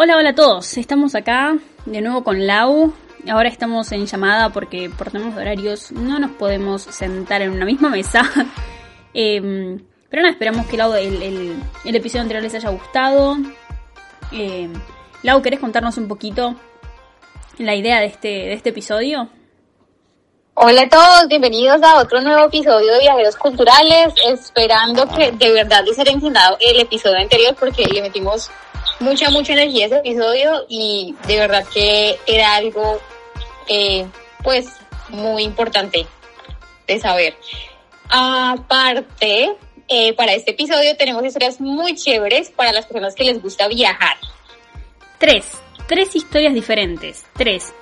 Hola, hola a todos. Estamos acá de nuevo con Lau. Ahora estamos en llamada porque por temas de horarios no nos podemos sentar en una misma mesa. Em, pero nada, esperamos que Lau, el, episodio anterior les haya gustado. Em, Lau, ¿querés contarnos un poquito la idea de este, de este episodio? Hola a todos, bienvenidos a otro nuevo episodio de Viajeros Culturales, esperando que de verdad les haya encantado el episodio anterior porque le metimos mucha, mucha energía ese episodio y de verdad que era algo, eh, pues, muy importante de saber. Aparte, eh, para este episodio tenemos historias muy chéveres para las personas que les gusta viajar. Tres, tres historias diferentes, tres.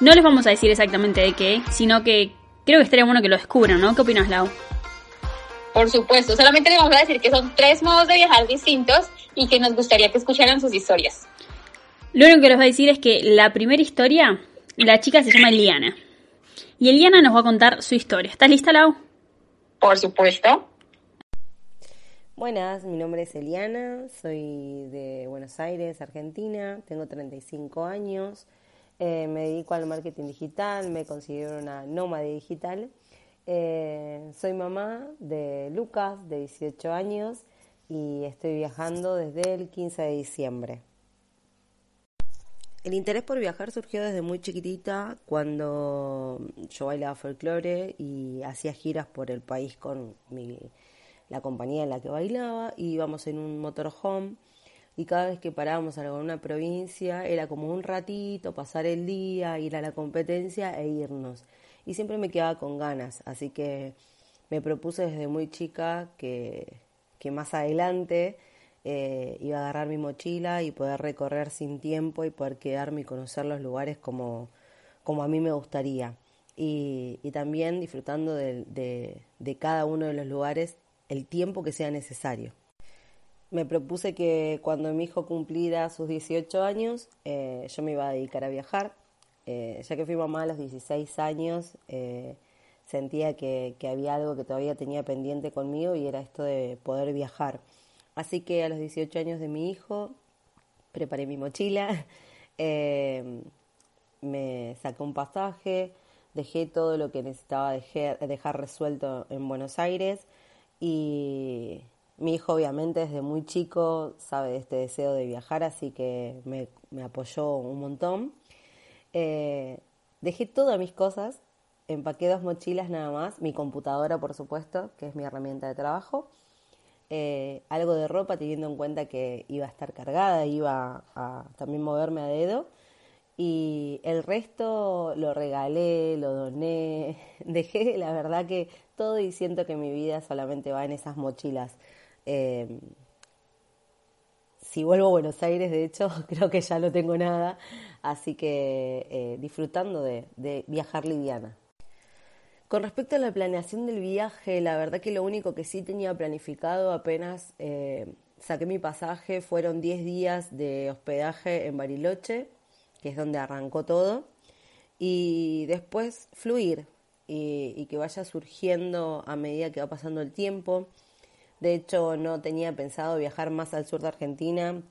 No les vamos a decir exactamente de qué, sino que creo que estaría bueno que lo descubran, ¿no? ¿Qué opinas, Lau? Por supuesto, solamente les vamos a decir que son tres modos de viajar distintos y que nos gustaría que escucharan sus historias. Lo único que les voy a decir es que la primera historia, la chica se llama Eliana. Y Eliana nos va a contar su historia. ¿Estás lista, Lau? Por supuesto. Buenas, mi nombre es Eliana, soy de Buenos Aires, Argentina, tengo 35 años, eh, me dedico al marketing digital, me considero una nómade digital. Eh, soy mamá de Lucas, de 18 años, y estoy viajando desde el 15 de diciembre. El interés por viajar surgió desde muy chiquitita cuando yo bailaba folclore y hacía giras por el país con la compañía en la que bailaba y íbamos en un motorhome y cada vez que parábamos en alguna provincia era como un ratito, pasar el día, ir a la competencia e irnos. Y siempre me quedaba con ganas, así que me propuse desde muy chica que que más adelante eh, iba a agarrar mi mochila y poder recorrer sin tiempo y poder quedarme y conocer los lugares como, como a mí me gustaría. Y, también disfrutando de, cada uno de los lugares el tiempo que sea necesario. Me propuse que cuando mi hijo cumpliera sus 18 años, eh, yo me iba a dedicar a viajar. Eh, ya que fui mamá a los 16 años, sentía que, había algo que todavía tenía pendiente conmigo y era esto de poder viajar. Así que a los 18 años de mi hijo preparé mi mochila, eh, me saqué un pasaje, dejé todo lo que necesitaba dejar, resuelto en Buenos Aires y mi hijo obviamente desde muy chico sabe de este deseo de viajar, así que me, apoyó un montón. Eh, dejé todas mis cosas empaqué dos mochilas nada más, mi computadora por supuesto, que es mi herramienta de trabajo, eh, algo de ropa teniendo en cuenta que iba a estar cargada, iba a también moverme a dedo. Y el resto lo regalé, lo doné, dejé la verdad que todo y siento que mi vida solamente va en esas mochilas. Em, si vuelvo a Buenos Aires, de hecho, creo que ya no tengo nada, así que eh, disfrutando de viajar liviana. Con respecto a la planeación del viaje, la verdad que lo único que sí tenía planificado apenas eh, saqué mi pasaje fueron 10 días de hospedaje en Bariloche, que es donde arrancó todo, y después fluir y, y que vaya surgiendo a medida que va pasando el tiempo. De hecho, no tenía pensado viajar más al sur de Argentina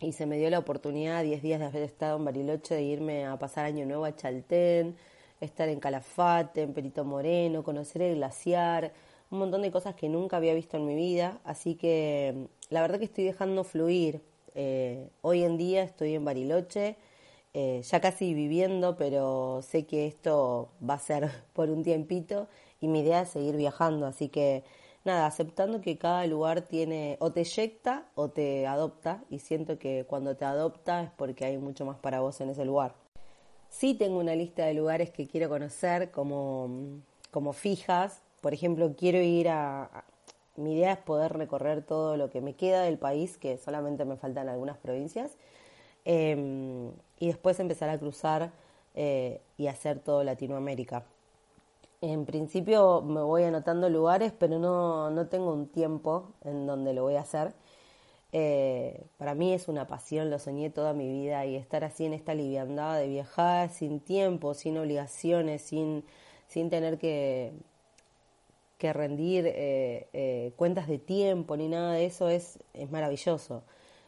y se me dio la oportunidad, 10 días de haber estado en Bariloche, de irme a pasar Año Nuevo a Chaltén estar en Calafate, en Perito Moreno, conocer el glaciar, un montón de cosas que nunca había visto en mi vida, así que la verdad que estoy dejando fluir. Eh, hoy en día estoy en Bariloche, eh, ya casi viviendo, pero sé que esto va a ser por un tiempito y mi idea es seguir viajando, así que nada, aceptando que cada lugar tiene o te eyecta o te adopta y siento que cuando te adopta es porque hay mucho más para vos en ese lugar. Sí tengo una lista de lugares que quiero conocer como, como fijas. Por ejemplo, quiero ir a, Mi idea es poder recorrer todo lo que me queda del país, que solamente me faltan algunas provincias, em, y después empezar a cruzar eh, y hacer todo Latinoamérica. En principio me voy anotando lugares, pero no, no tengo un tiempo en donde lo voy a hacer. Eh, para mí es una pasión, lo soñé toda mi vida y estar así en esta liviandad de viajar sin tiempo, sin obligaciones, sin, sin tener que, que rendir eh, eh, cuentas de tiempo ni nada de eso es, es maravilloso.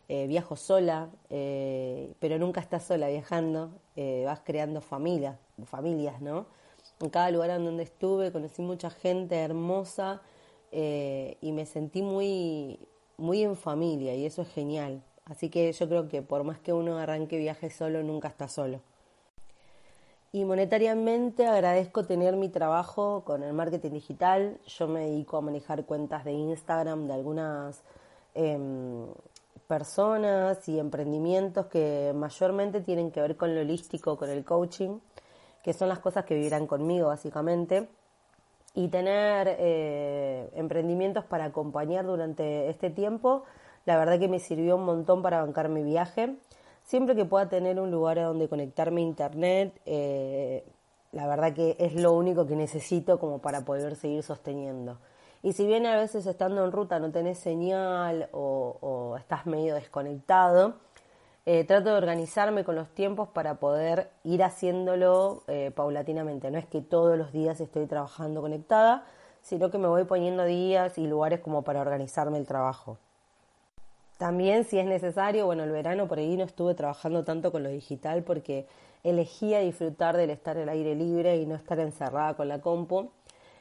Eh, viajo sola, eh, pero nunca estás sola viajando, vas creando familias, familias, ¿no? En cada lugar en donde estuve conocí mucha gente hermosa y me sentí muy, muy en familia y eso es genial. Así que yo creo que por más que uno arranque viaje solo, nunca está solo. Y monetariamente agradezco tener mi trabajo con el marketing digital. Yo me dedico a manejar cuentas de Instagram de algunas em, personas y emprendimientos que mayormente tienen que ver con lo holístico, con el coaching, que son las cosas que vivirán conmigo básicamente. Y tener eh, emprendimientos para acompañar durante este tiempo, la verdad que me sirvió un montón para bancar mi viaje siempre que pueda tener un lugar a donde conectarme a internet, eh, la verdad que es lo único que necesito como para poder seguir sosteniendo. Y si bien a veces estando en ruta no tenés señal o, estás medio desconectado, eh, trato de organizarme con los tiempos para poder ir haciéndolo eh, paulatinamente. No es que todos los días estoy trabajando conectada, sino que me voy poniendo días y lugares como para organizarme el trabajo. También, si es necesario, bueno, el verano por ahí no estuve trabajando tanto con lo digital porque elegía disfrutar del estar al aire libre y no estar encerrada con la compu.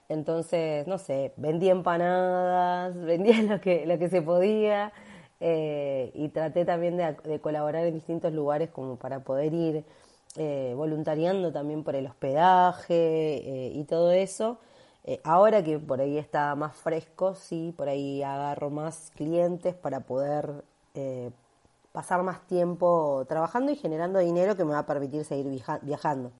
Entonces, no sé, vendía empanadas, vendía lo que, lo que se podía eh, y traté también de, colaborar en distintos lugares como para poder ir eh, voluntariando también por el hospedaje eh, y todo eso. Eh, ahora que por ahí está más fresco, sí, por ahí agarro más clientes para poder eh, pasar más tiempo trabajando y generando dinero que me va a permitir seguir viajando.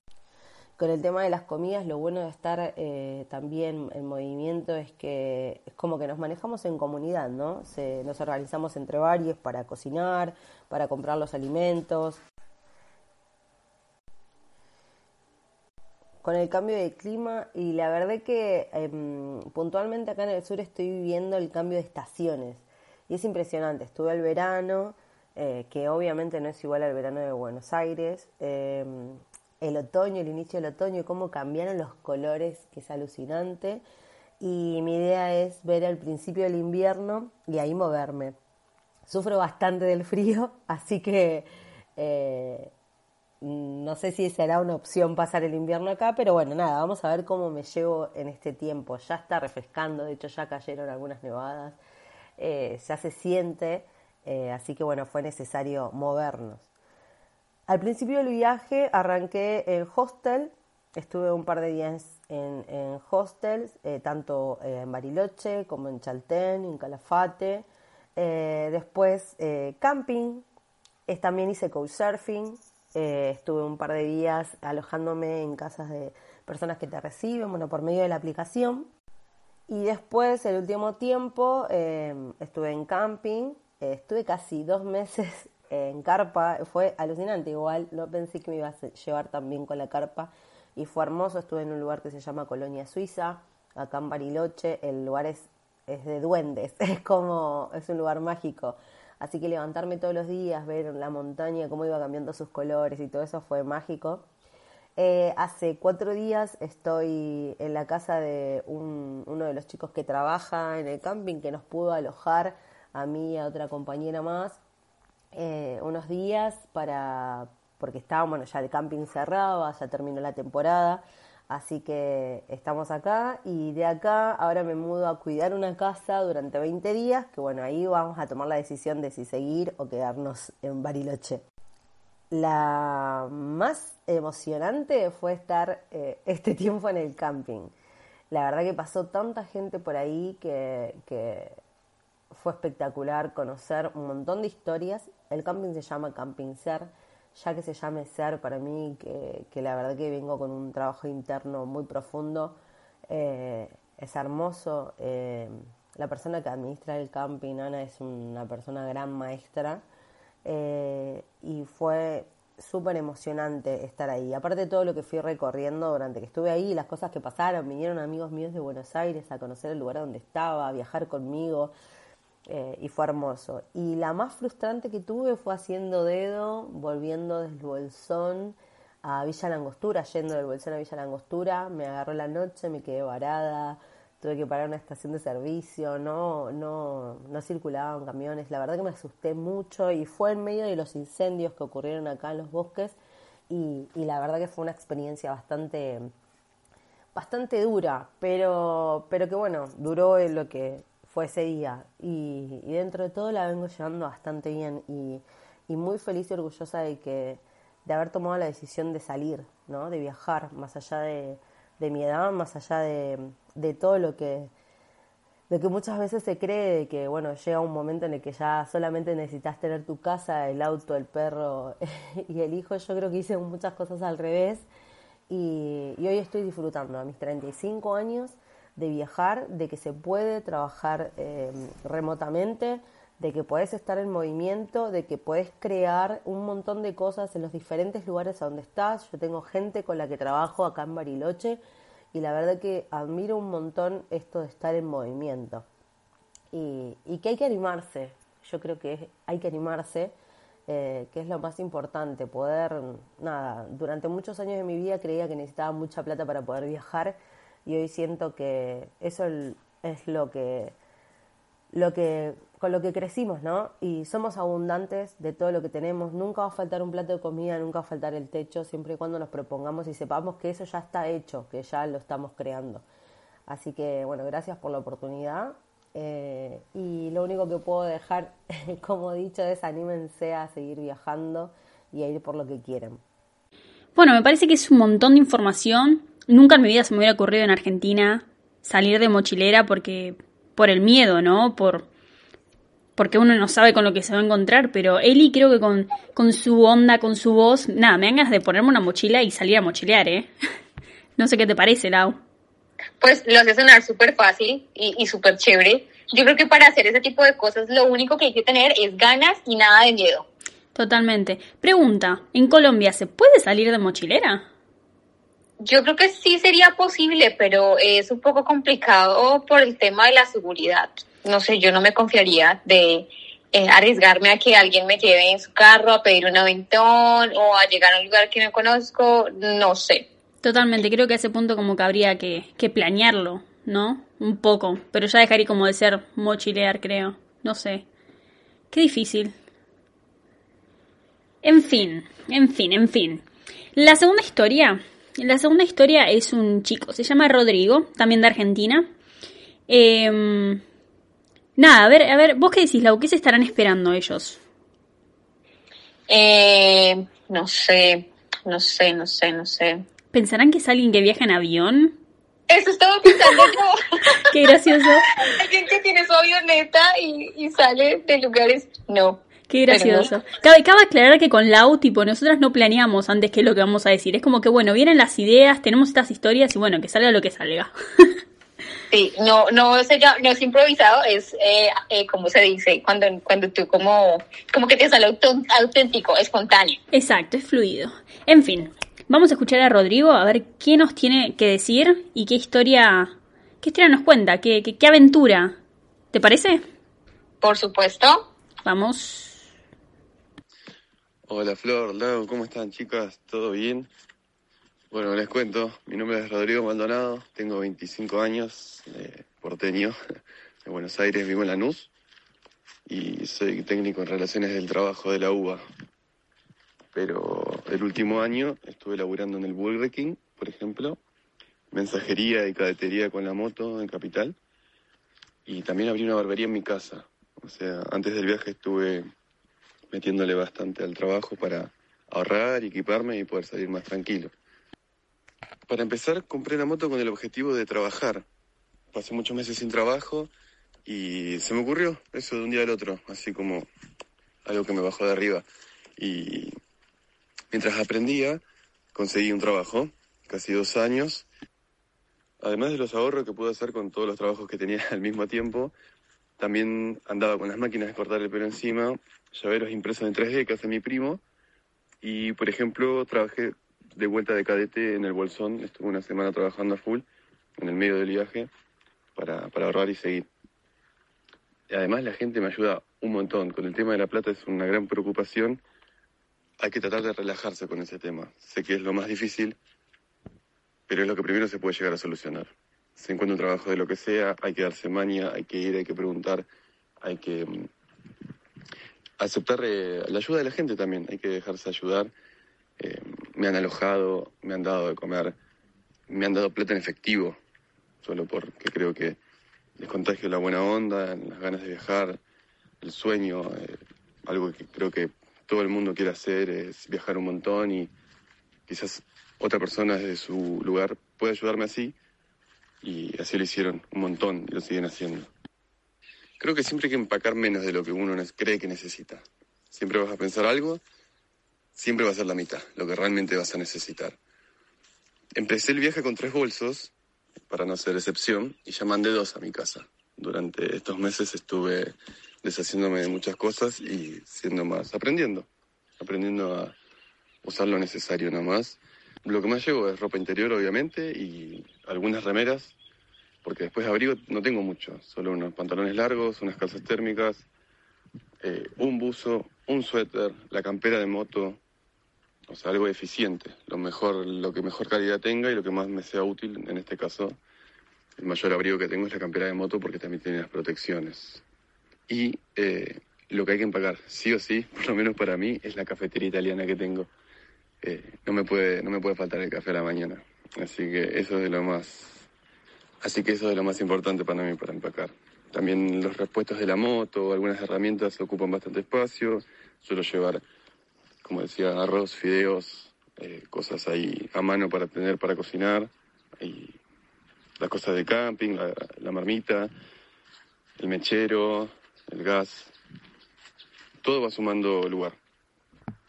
Con el tema de las comidas, lo bueno de estar eh, también en movimiento es que es como que nos manejamos en comunidad, ¿no? nos organizamos entre varios para cocinar, para comprar los alimentos. con el cambio de clima y la verdad que em, puntualmente acá en el sur estoy viviendo el cambio de estaciones y es impresionante. Estuve el verano, eh, que obviamente no es igual al verano de Buenos Aires, em, el otoño, el inicio del otoño, cómo cambiaron los colores, que es alucinante. Y mi idea es ver el principio del invierno y ahí moverme. Sufro bastante del frío, así que eh, no sé si será una opción pasar el invierno acá, pero bueno, nada, vamos a ver cómo me llevo en este tiempo. Ya está refrescando, de hecho ya cayeron algunas nevadas, eh, ya se siente, eh, así que bueno, fue necesario movernos. Al principio del viaje arranqué en hostel, estuve un par de días en, hostels, eh, tanto en Bariloche como en Chaltén, en Calafate. después camping, también hice couchsurfing, eh, estuve un par de días alojándome en casas de personas que te reciben, bueno, por medio de la aplicación. Y después, el último tiempo, em, estuve en camping, eh, estuve casi dos meses en carpa, fue alucinante igual, no pensé que me iba a llevar tan bien con la carpa y fue hermoso, estuve en un lugar que se llama Colonia Suiza, acá en Bariloche, el lugar es, es de duendes, es como, es un lugar mágico. Así que levantarme todos los días, ver la montaña, cómo iba cambiando sus colores y todo eso fue mágico. Eh, hace cuatro días estoy en la casa de uno de los chicos que trabaja en el camping que nos pudo alojar a mí y a otra compañera más eh, unos días para porque estábamos, ya el camping cerraba, ya terminó la temporada Así que estamos acá y de acá ahora me mudo a cuidar una casa durante 20 días, que bueno, ahí vamos a tomar la decisión de si seguir o quedarnos en Bariloche. La más emocionante fue estar eh, este tiempo en el camping. La verdad que pasó tanta gente por ahí que fue espectacular conocer un montón de historias. El camping se llama Camping Ser ya que se llame ser para mí, que, la verdad que vengo con un trabajo interno muy profundo, eh, es hermoso. Eh, la persona que administra el camping, Ana, es una persona gran maestra eh, y fue súper emocionante estar ahí. Aparte de todo lo que fui recorriendo durante que estuve ahí, las cosas que pasaron, vinieron amigos míos de Buenos Aires a conocer el lugar donde estaba, a viajar conmigo. Eh, y fue hermoso. Y la más frustrante que tuve fue haciendo dedo, volviendo del Bolsón a Villa Langostura, yendo del Bolsón a Villa Langostura, me agarró la noche, me quedé varada, tuve que parar una estación de servicio, no, no, no circulaban camiones, la verdad que me asusté mucho y fue en medio de los incendios que ocurrieron acá en los bosques y, y la verdad que fue una experiencia bastante, bastante dura, pero, pero que bueno, duró lo que fue ese día y, dentro de todo la vengo llevando bastante bien y, muy feliz y orgullosa de que de haber tomado la decisión de salir, ¿no? de viajar, más allá de, mi edad, más allá de, de, todo lo que, de que muchas veces se cree de que bueno, llega un momento en el que ya solamente necesitas tener tu casa, el auto, el perro y el hijo. Yo creo que hice muchas cosas al revés y, y hoy estoy disfrutando a mis 35 años de viajar, de que se puede trabajar eh, remotamente, de que puedes estar en movimiento, de que puedes crear un montón de cosas en los diferentes lugares a donde estás. Yo tengo gente con la que trabajo acá en Bariloche y la verdad que admiro un montón esto de estar en movimiento. Y, y que hay que animarse, yo creo que hay que animarse, eh, que es lo más importante, poder, nada, durante muchos años de mi vida creía que necesitaba mucha plata para poder viajar y hoy siento que eso es lo que lo que con lo que crecimos, ¿no? Y somos abundantes de todo lo que tenemos. Nunca va a faltar un plato de comida, nunca va a faltar el techo, siempre y cuando nos propongamos y sepamos que eso ya está hecho, que ya lo estamos creando. Así que, bueno, gracias por la oportunidad. Eh, y lo único que puedo dejar, como dicho, es anímense a seguir viajando y a ir por lo que quieren. Bueno, me parece que es un montón de información. Nunca en mi vida se me hubiera ocurrido en Argentina salir de mochilera porque por el miedo, ¿no? Por porque uno no sabe con lo que se va a encontrar, pero Eli creo que con, con su onda, con su voz, nada, me hagas de ponerme una mochila y salir a mochilear, ¿eh? no sé qué te parece, Lau. Pues lo hace sonar súper fácil y, y súper chévere. Yo creo que para hacer ese tipo de cosas lo único que hay que tener es ganas y nada de miedo. Totalmente. Pregunta, ¿en Colombia se puede salir de mochilera? Yo creo que sí sería posible, pero es un poco complicado por el tema de la seguridad. No sé, yo no me confiaría de eh, arriesgarme a que alguien me lleve en su carro a pedir un aventón o a llegar a un lugar que no conozco, no sé. Totalmente, creo que a ese punto como que habría que, que planearlo, ¿no? Un poco, pero ya dejaría como de ser mochilear, creo. No sé. Qué difícil. En fin, en fin, en fin. La segunda historia la segunda historia es un chico, se llama Rodrigo, también de Argentina. Eh, nada, a ver, a ver, vos qué decís, Lau, ¿qué se estarán esperando ellos? Eh, no sé, no sé, no sé, no sé. ¿Pensarán que es alguien que viaja en avión? Eso estaba pensando yo. Qué gracioso. Alguien que tiene su avioneta y, y sale de lugares. No. Qué gracioso. Cabe, cabe aclarar que con Lau, tipo, nosotras no planeamos antes qué es lo que vamos a decir. Es como que, bueno, vienen las ideas, tenemos estas historias y bueno, que salga lo que salga. Sí, no, no, es, no es improvisado, es eh, eh, como se dice, cuando, cuando tú como, como que te sale auténtico, espontáneo. Exacto, es fluido. En fin, vamos a escuchar a Rodrigo a ver qué nos tiene que decir y qué historia, qué historia nos cuenta, qué, qué, qué aventura. ¿Te parece? Por supuesto. Vamos. Hola Flor, Lau, ¿cómo están chicas? ¿Todo bien? Bueno, les cuento, mi nombre es Rodrigo Maldonado, tengo 25 años, eh, porteño, de Buenos Aires, vivo en Lanús y soy técnico en relaciones del trabajo de la UBA. Pero el último año estuve laburando en el Burger por ejemplo, mensajería y cadetería con la moto en Capital y también abrí una barbería en mi casa. O sea, antes del viaje estuve metiéndole bastante al trabajo para ahorrar, equiparme y poder salir más tranquilo. Para empezar, compré la moto con el objetivo de trabajar. Pasé muchos meses sin trabajo y se me ocurrió eso de un día al otro, así como algo que me bajó de arriba. Y mientras aprendía, conseguí un trabajo, casi dos años. Además de los ahorros que pude hacer con todos los trabajos que tenía al mismo tiempo, también andaba con las máquinas de cortar el pelo encima, llaveros impresos en 3D que hace mi primo. Y, por ejemplo, trabajé de vuelta de cadete en el Bolsón. Estuve una semana trabajando a full en el medio del viaje para, para ahorrar y seguir. Además la gente me ayuda un montón. Con el tema de la plata es una gran preocupación. Hay que tratar de relajarse con ese tema. Sé que es lo más difícil, pero es lo que primero se puede llegar a solucionar. se encuentra un trabajo de lo que sea, hay que darse maña, hay que ir, hay que preguntar, hay que mm, aceptar eh, la ayuda de la gente también, hay que dejarse ayudar. Eh, me han alojado, me han dado de comer, me han dado plata en efectivo, solo porque creo que les contagio la buena onda, las ganas de viajar, el sueño, eh, algo que creo que todo el mundo quiere hacer es viajar un montón y quizás otra persona desde su lugar puede ayudarme así y así lo hicieron un montón y lo siguen haciendo. Creo que siempre hay que empacar menos de lo que uno cree que necesita. Siempre vas a pensar algo, siempre va a ser la mitad, lo que realmente vas a necesitar. Empecé el viaje con tres bolsos, para no ser excepción, y ya mandé dos a mi casa. Durante estos meses estuve deshaciéndome de muchas cosas y siendo más, aprendiendo, aprendiendo a usar lo necesario nomás. Lo que más llevo es ropa interior, obviamente, y algunas remeras porque después de abrigo no tengo mucho, solo unos pantalones largos, unas calzas térmicas, eh, un buzo, un suéter, la campera de moto, o sea, algo eficiente, lo mejor, lo que mejor calidad tenga y lo que más me sea útil, en este caso, el mayor abrigo que tengo es la campera de moto porque también tiene las protecciones. Y eh, lo que hay que empacar, sí o sí, por lo menos para mí, es la cafetería italiana que tengo. Eh, no, me puede, no me puede faltar el café a la mañana. Así que eso es de lo más Así que eso es lo más importante para mí para empacar. También los repuestos de la moto, algunas herramientas ocupan bastante espacio. Suelo llevar, como decía, arroz, fideos, eh, cosas ahí a mano para tener para cocinar. Y las cosas de camping, la, la marmita, el mechero, el gas. Todo va sumando lugar.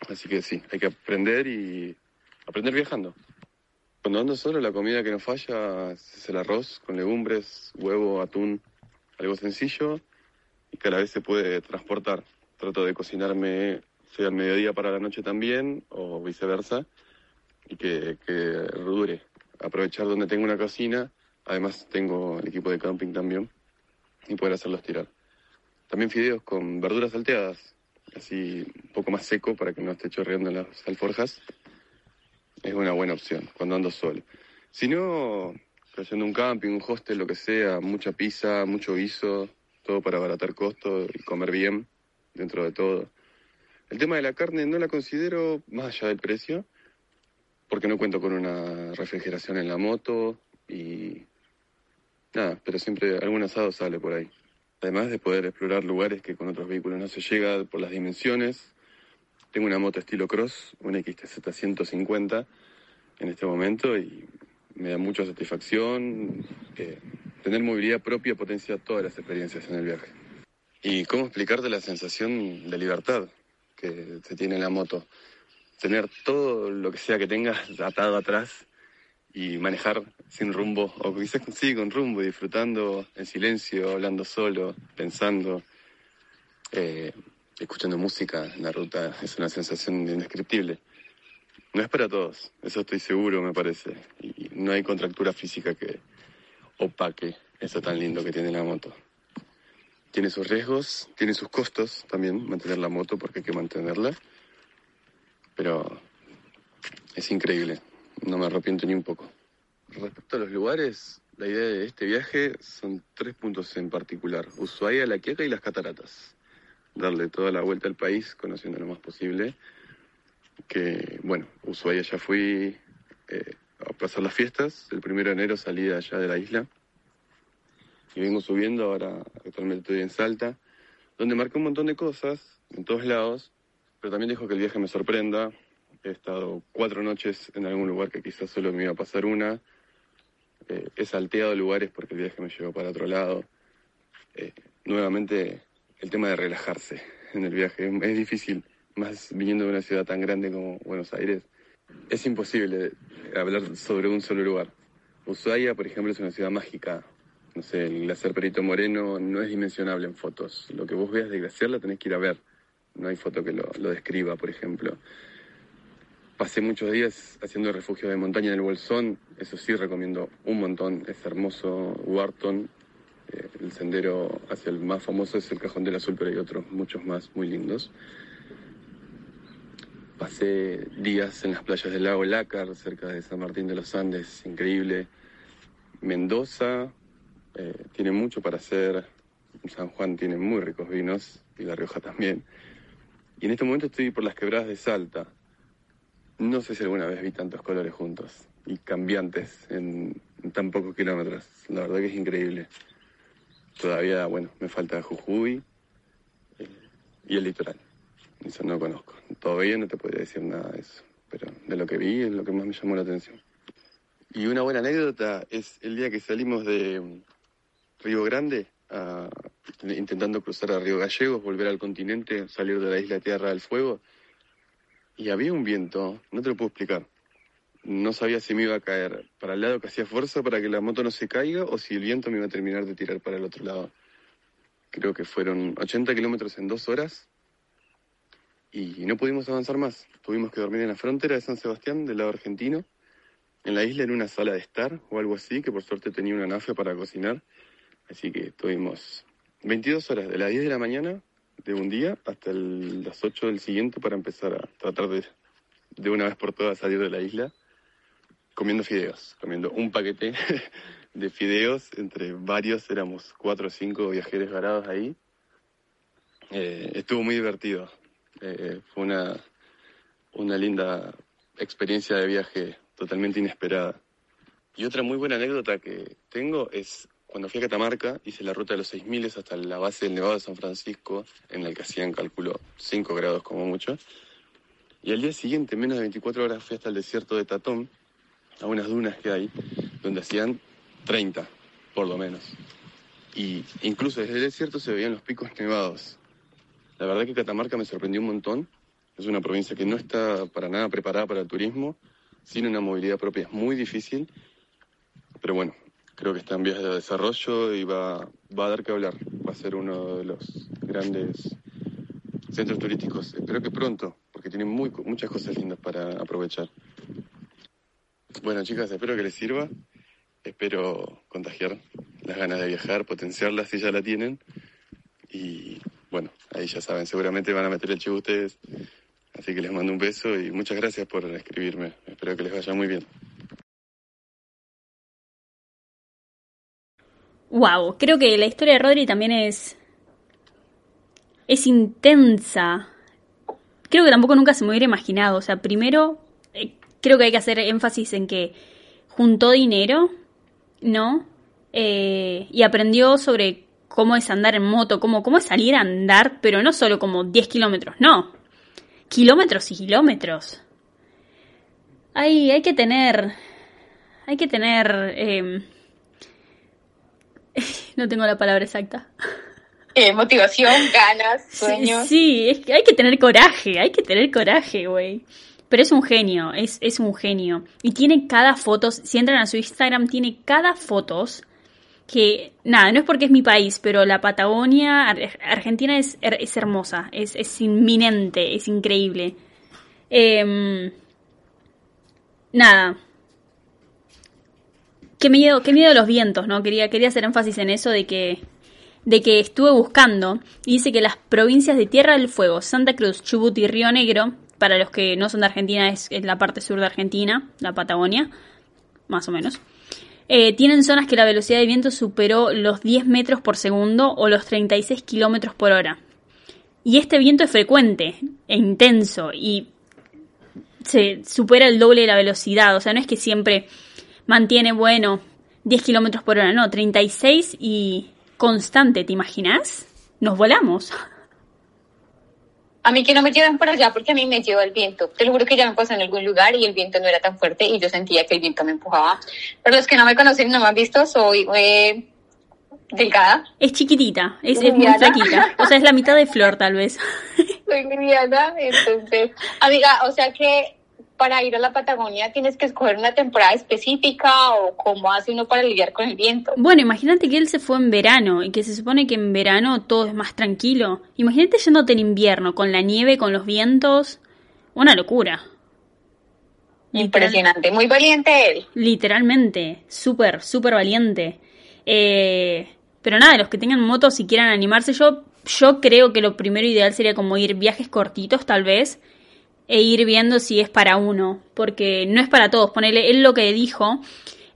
Así que sí, hay que aprender y aprender viajando. Cuando ando solo, la comida que no falla es el arroz con legumbres, huevo, atún, algo sencillo y que a la vez se puede transportar. Trato de cocinarme, sea al mediodía para la noche también, o viceversa, y que, que dure. Aprovechar donde tengo una cocina, además tengo el equipo de camping también, y poder hacerlos tirar. También fideos con verduras salteadas, así un poco más seco para que no esté chorreando las alforjas es una buena opción cuando ando solo. Si no, haciendo un camping, un hostel, lo que sea, mucha pizza, mucho guiso, todo para abaratar costos y comer bien dentro de todo. El tema de la carne no la considero más allá del precio, porque no cuento con una refrigeración en la moto y nada, pero siempre algún asado sale por ahí. Además de poder explorar lugares que con otros vehículos no se llega por las dimensiones, tengo una moto estilo cross, una XTZ 150 en este momento y me da mucha satisfacción. Eh, tener movilidad propia potencia todas las experiencias en el viaje. ¿Y cómo explicarte la sensación de libertad que se tiene en la moto? Tener todo lo que sea que tengas atado atrás y manejar sin rumbo, o quizás sí con rumbo, disfrutando en silencio, hablando solo, pensando. Eh, escuchando música en la ruta es una sensación indescriptible. No es para todos, eso estoy seguro, me parece. Y no hay contractura física que opaque eso tan lindo que tiene la moto. Tiene sus riesgos, tiene sus costos también mantener la moto porque hay que mantenerla. Pero es increíble, no me arrepiento ni un poco. Respecto a los lugares, la idea de este viaje son tres puntos en particular. Ushuaia, La Quiaca y las Cataratas darle toda la vuelta al país, conociendo lo más posible. Que, bueno, Ushuaia ya fui eh, a pasar las fiestas. El primero de enero salí de allá de la isla. Y vengo subiendo, ahora actualmente estoy en Salta, donde marqué un montón de cosas en todos lados, pero también dejo que el viaje me sorprenda. He estado cuatro noches en algún lugar que quizás solo me iba a pasar una. Eh, he salteado lugares porque el viaje me llevó para otro lado. Eh, nuevamente el tema de relajarse en el viaje. Es difícil, más viniendo de una ciudad tan grande como Buenos Aires. Es imposible hablar sobre un solo lugar. Ushuaia, por ejemplo, es una ciudad mágica. No sé, el glaciar Perito Moreno no es dimensionable en fotos. Lo que vos veas de glaciar la tenés que ir a ver. No hay foto que lo, lo describa, por ejemplo. Pasé muchos días haciendo refugio de montaña en el Bolsón. Eso sí recomiendo un montón. Es hermoso. Wharton eh, el sendero hacia el más famoso es el Cajón del Azul, pero hay otros muchos más muy lindos. Pasé días en las playas del lago Lácar, cerca de San Martín de los Andes, increíble. Mendoza eh, tiene mucho para hacer. San Juan tiene muy ricos vinos y La Rioja también. Y en este momento estoy por las quebradas de Salta. No sé si alguna vez vi tantos colores juntos y cambiantes en, tan pocos kilómetros. La verdad que es increíble. Todavía, bueno, me falta Jujuy y el litoral. Eso no conozco. Todavía no te podría decir nada de eso. Pero de lo que vi es lo que más me llamó la atención. Y una buena anécdota es el día que salimos de mm, Río Grande, intentando cruzar a Río Gallegos, volver al continente, salir de la isla Tierra del Fuego. Y había un viento, no te lo puedo explicar. No sabía si me iba a caer para el lado que hacía fuerza para que la moto no se caiga o si el viento me iba a terminar de tirar para el otro lado. Creo que fueron 80 kilómetros en dos horas y no pudimos avanzar más. Tuvimos que dormir en la frontera de San Sebastián, del lado argentino, en la isla en una sala de estar o algo así, que por suerte tenía una nafia para cocinar. Así que tuvimos 22 horas, de las 10 de la mañana de un día hasta las 8 del siguiente para empezar a tratar de, de una vez por todas salir de la isla comiendo fideos, comiendo un paquete de fideos entre varios, éramos cuatro o cinco viajeros varados ahí. Eh, estuvo muy divertido, eh, fue una, una linda experiencia de viaje totalmente inesperada. Y otra muy buena anécdota que tengo es cuando fui a Catamarca, hice la ruta de los 6000 hasta la base del Nevado de San Francisco, en el que hacían, cálculo 5 grados como mucho. Y al día siguiente, menos de 24 horas, fui hasta el desierto de Tatón, a unas dunas que hay, donde hacían 30, por lo menos. Y incluso desde el desierto se veían los picos nevados. La verdad que Catamarca me sorprendió un montón. Es una provincia que no está para nada preparada para el turismo, sin una movilidad propia es muy difícil. Pero bueno, creo que está en vías de desarrollo y va, va a dar que hablar. Va a ser uno de los grandes centros turísticos. Espero que pronto, porque tiene muy, muchas cosas lindas para aprovechar. Bueno, chicas, espero que les sirva. Espero contagiar las ganas de viajar, potenciarlas si ya la tienen. Y bueno, ahí ya saben, seguramente van a meter el chivo ustedes. Así que les mando un beso y muchas gracias por escribirme. Espero que les vaya muy bien. Wow, creo que la historia de Rodri también es. es intensa. Creo que tampoco nunca se me hubiera imaginado. O sea, primero, eh, creo que hay que hacer énfasis en que juntó dinero, ¿no? Eh, y aprendió sobre cómo es andar en moto, cómo, cómo es salir a andar, pero no solo como 10 kilómetros, no. Kilómetros y kilómetros. Hay, hay que tener. Hay que tener. Eh, no tengo la palabra exacta. Eh, motivación, ganas, sueños. Sí, es que hay que tener coraje, hay que tener coraje, güey. Pero es un genio, es, es un genio. Y tiene cada foto, si entran a su Instagram, tiene cada fotos que, nada, no es porque es mi país, pero la Patagonia, Argentina es, es hermosa, es, es, inminente, es increíble. Eh, nada, qué miedo, qué miedo los vientos, ¿no? Quería, quería hacer énfasis en eso de que, de que estuve buscando y dice que las provincias de Tierra del Fuego, Santa Cruz, Chubut y Río Negro, para los que no son de Argentina, es, la parte sur de Argentina, la Patagonia, más o menos. Eh, tienen zonas que la velocidad de viento superó los 10 metros por segundo o los 36 kilómetros por hora. Y este viento es frecuente e intenso y se supera el doble de la velocidad. O sea, no es que siempre mantiene, bueno, 10 kilómetros por hora, no, 36 y constante, ¿te imaginas? Nos volamos. A mí que no me llevan por allá porque a mí me lleva el viento. Te lo juro que ya me pasó en algún lugar y el viento no era tan fuerte y yo sentía que el viento me empujaba. Pero los que no me conocen no me han visto, soy eh, delgada. Es chiquitita, es, es muy flaquita. O sea, es la mitad de Flor tal vez. Soy liviana, entonces, amiga, o sea que para ir a la Patagonia tienes que escoger una temporada específica o cómo hace uno para lidiar con el viento. Bueno, imagínate que él se fue en verano y que se supone que en verano todo es más tranquilo. Imagínate yéndote en invierno con la nieve, con los vientos. Una locura. Impresionante, muy valiente él. Literalmente, súper, súper valiente. Eh, pero nada, los que tengan motos y quieran animarse, yo, yo creo que lo primero ideal sería como ir viajes cortitos tal vez e ir viendo si es para uno, porque no es para todos. Ponele, él lo que dijo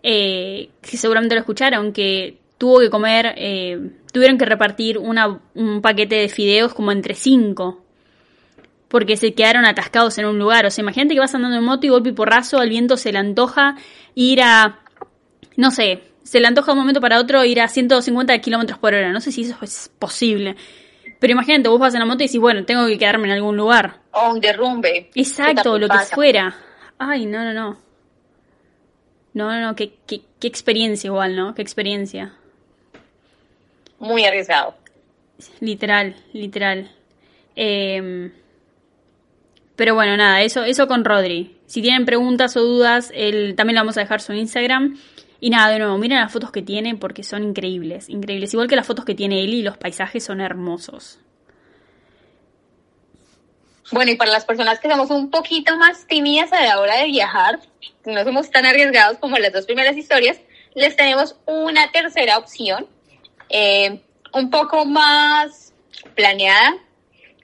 eh, que seguramente lo escucharon, que tuvo que comer, eh, tuvieron que repartir una, un paquete de fideos como entre cinco. Porque se quedaron atascados en un lugar. O sea, imagínate que vas andando en moto y golpe y porrazo, al viento se le antoja ir a, no sé, se le antoja de un momento para otro ir a 150 kilómetros por hora. No sé si eso es posible. Pero imagínate, vos vas en la moto y decís, bueno, tengo que quedarme en algún lugar. O un derrumbe. Exacto, lo que fuera. Ay, no, no, no. No, no, no, qué, qué, qué experiencia igual, ¿no? Qué experiencia. Muy arriesgado. Literal, literal. Eh, pero bueno, nada, eso, eso con Rodri. Si tienen preguntas o dudas, él, también le vamos a dejar su Instagram. Y nada, de nuevo, miren las fotos que tiene porque son increíbles, increíbles. Igual que las fotos que tiene y los paisajes son hermosos. Bueno, y para las personas que somos un poquito más tímidas a la hora de viajar, no somos tan arriesgados como las dos primeras historias, les tenemos una tercera opción, eh, un poco más planeada,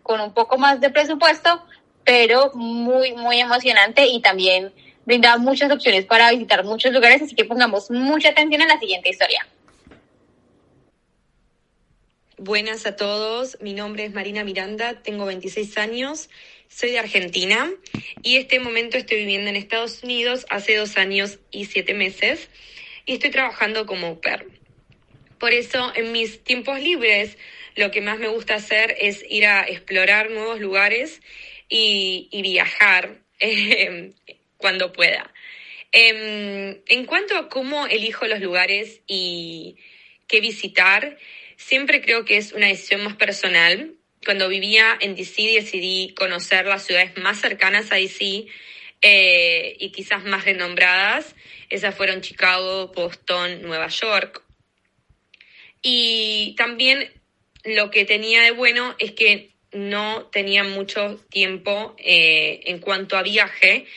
con un poco más de presupuesto, pero muy, muy emocionante y también brinda muchas opciones para visitar muchos lugares, así que pongamos mucha atención en la siguiente historia. Buenas a todos, mi nombre es Marina Miranda, tengo 26 años, soy de Argentina y este momento estoy viviendo en Estados Unidos hace dos años y siete meses y estoy trabajando como au. Por eso en mis tiempos libres lo que más me gusta hacer es ir a explorar nuevos lugares y, y viajar eh, cuando pueda. Eh, en cuanto a cómo elijo los lugares y qué visitar, Siempre creo que es una decisión más personal. Cuando vivía en DC decidí conocer las ciudades más cercanas a DC eh, y quizás más renombradas. Esas fueron Chicago, Boston, Nueva York. Y también lo que tenía de bueno es que no tenía mucho tiempo eh, en cuanto a viaje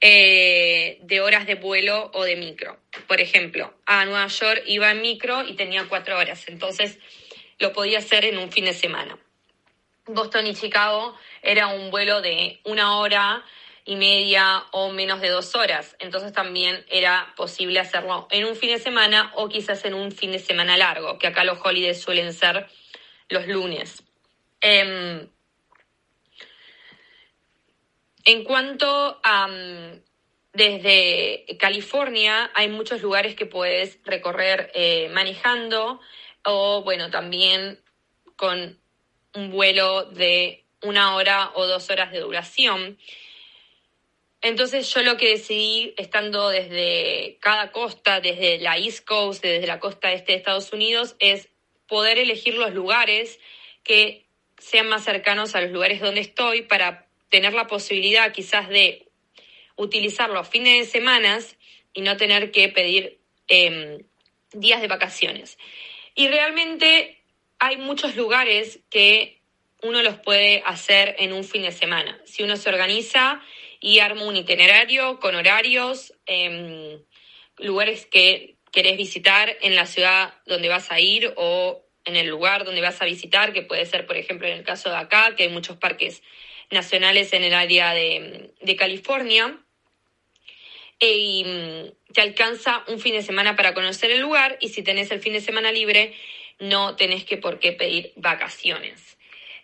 eh, de horas de vuelo o de micro. Por ejemplo, a Nueva York iba en micro y tenía cuatro horas, entonces lo podía hacer en un fin de semana. Boston y Chicago era un vuelo de una hora y media o menos de dos horas, entonces también era posible hacerlo en un fin de semana o quizás en un fin de semana largo, que acá los holidays suelen ser los lunes. Eh, en cuanto a mm, desde California, hay muchos lugares que puedes recorrer eh, manejando o, bueno, también con un vuelo de una hora o dos horas de duración. Entonces yo lo que decidí, estando desde cada costa, desde la East Coast, desde la costa este de Estados Unidos, es poder elegir los lugares que sean más cercanos a los lugares donde estoy para tener la posibilidad quizás de utilizar los fines de semana y no tener que pedir eh, días de vacaciones. Y realmente hay muchos lugares que uno los puede hacer en un fin de semana. Si uno se organiza y arma un itinerario con horarios, eh, lugares que querés visitar en la ciudad donde vas a ir o en el lugar donde vas a visitar, que puede ser, por ejemplo, en el caso de acá, que hay muchos parques nacionales en el área de, California. Y mm, te alcanza un fin de semana para conocer el lugar y si tenés el fin de semana libre, no tenés que por qué pedir vacaciones.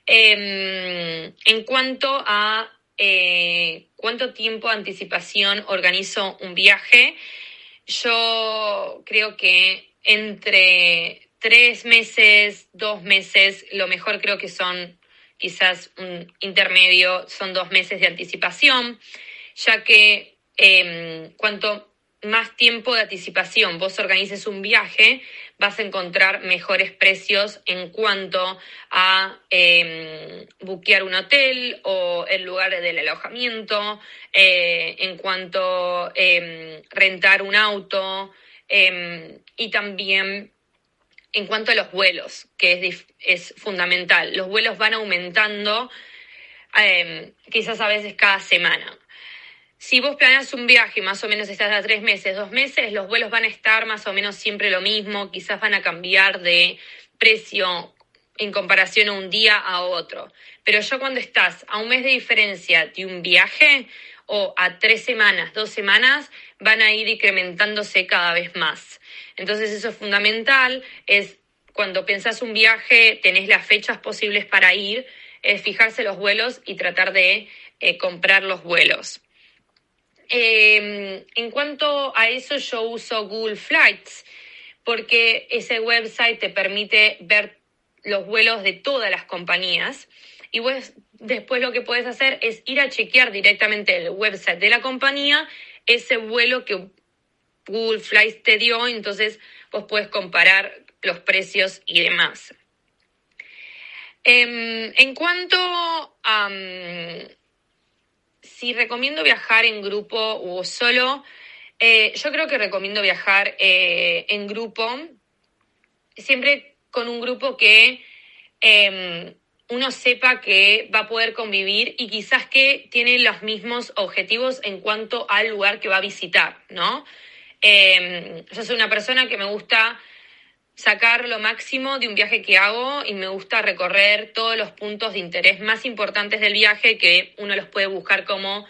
Eh, en cuanto a eh, cuánto tiempo de anticipación organizo un viaje, yo creo que entre tres meses, dos meses, lo mejor creo que son quizás un intermedio, son dos meses de anticipación, ya que eh, cuanto más tiempo de anticipación vos organices un viaje, vas a encontrar mejores precios en cuanto a eh, buquear un hotel o el lugar del alojamiento, eh, en cuanto a eh, rentar un auto y también en cuanto a los vuelos, que es, es fundamental, los vuelos van aumentando eh, quizás a veces cada semana. Si vos planeas un viaje y más o menos estás a tres meses, dos meses, los vuelos van a estar más o menos siempre lo mismo, quizás van a cambiar de precio en comparación a un día a otro. Pero yo cuando estás a un mes de diferencia de un viaje o a tres semanas, dos semanas, van a ir incrementándose cada vez más. Entonces eso es fundamental, es cuando pensás un viaje, tenés las fechas posibles para ir, es fijarse los vuelos y tratar de eh, comprar los vuelos. Em, en cuanto a eso, yo uso Google Flights porque ese website te permite ver los vuelos de todas las compañías y después lo que puedes hacer es ir a chequear directamente el website de la compañía ese vuelo que Google Flights te dio, entonces vos puedes comparar los precios y demás. Em, en cuanto a mm, si recomiendo viajar en grupo o solo, eh, yo creo que recomiendo viajar eh, en grupo, siempre con un grupo que em, uno sepa que va a poder convivir y quizás que tiene los mismos objetivos en cuanto al lugar que va a visitar, ¿no? Em, yo soy una persona que me gusta sacar lo máximo de un viaje que hago y me gusta recorrer todos los puntos de interés más importantes del viaje que uno los puede buscar como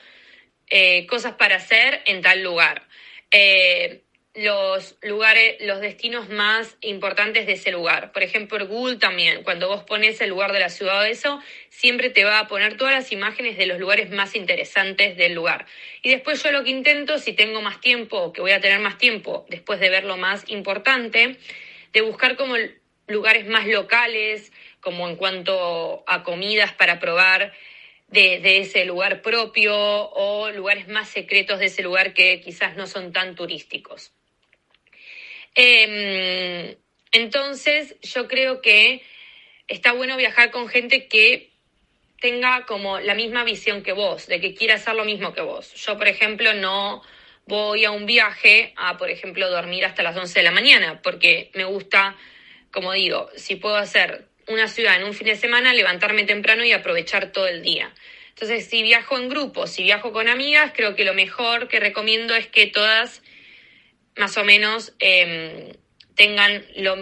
eh, cosas para hacer en tal lugar. Eh, los lugares, los destinos más importantes de ese lugar. Por ejemplo, Google también, cuando vos pones el lugar de la ciudad o eso, siempre te va a poner todas las imágenes de los lugares más interesantes del lugar. Y después yo lo que intento, si tengo más tiempo que voy a tener más tiempo después de ver lo más importante, de buscar como lugares más locales, como en cuanto a comidas para probar de, ese lugar propio o lugares más secretos de ese lugar que quizás no son tan turísticos. Em, entonces, yo creo que está bueno viajar con gente que tenga como la misma visión que vos, de que quiera hacer lo mismo que vos. Yo, por ejemplo, no voy a un viaje a, por ejemplo, dormir hasta las 11 de la mañana, porque me gusta, como digo, si puedo hacer una ciudad en un fin de semana, levantarme temprano y aprovechar todo el día. Entonces, si viajo en grupo, si viajo con amigas, creo que lo mejor que recomiendo es que todas más o menos em, tengan lo,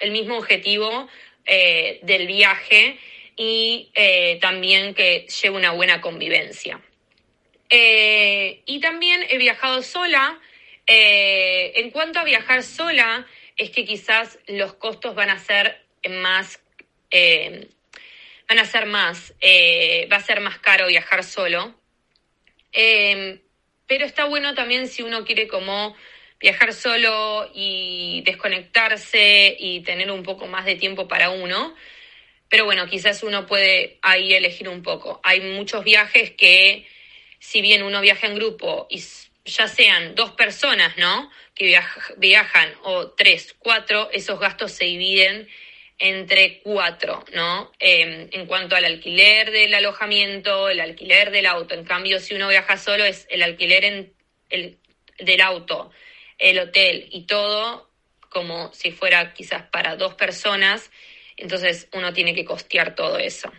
el mismo objetivo eh, del viaje y eh, también que lleve una buena convivencia. Eh, y también he viajado sola. en cuanto a viajar sola, es que quizás los costos van a ser más, van a ser más, va a ser más caro viajar solo. Em, pero está bueno también si uno quiere como viajar solo y desconectarse y tener un poco más de tiempo para uno. Pero bueno, quizás uno puede ahí elegir un poco. Hay muchos viajes que, si bien uno viaja en grupo y ya sean dos personas, ¿no? Que viajan o tres, cuatro, esos gastos se dividen entre cuatro, ¿no? Em, en cuanto al alquiler del alojamiento, el alquiler del auto. En cambio, si uno viaja solo, es el alquiler en, el, del auto, el hotel y todo como si fuera quizás para dos personas. Entonces uno tiene que costear todo eso.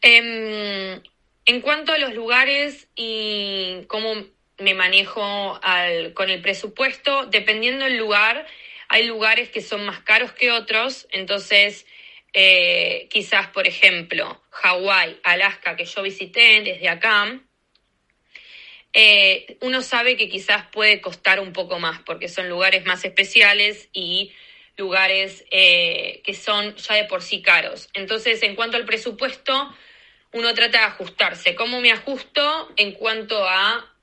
Em, en cuanto a los lugares y cómo me manejo con el presupuesto, dependiendo del lugar, hay lugares que son más caros que otros, entonces eh, quizás, por ejemplo, Hawái, Alaska, que yo visité desde acá, eh, uno sabe que quizás puede costar un poco más porque son lugares más especiales y lugares eh, que son ya de por sí caros. Entonces, en cuanto al presupuesto, uno trata de ajustarse. ¿Cómo me ajusto en cuanto a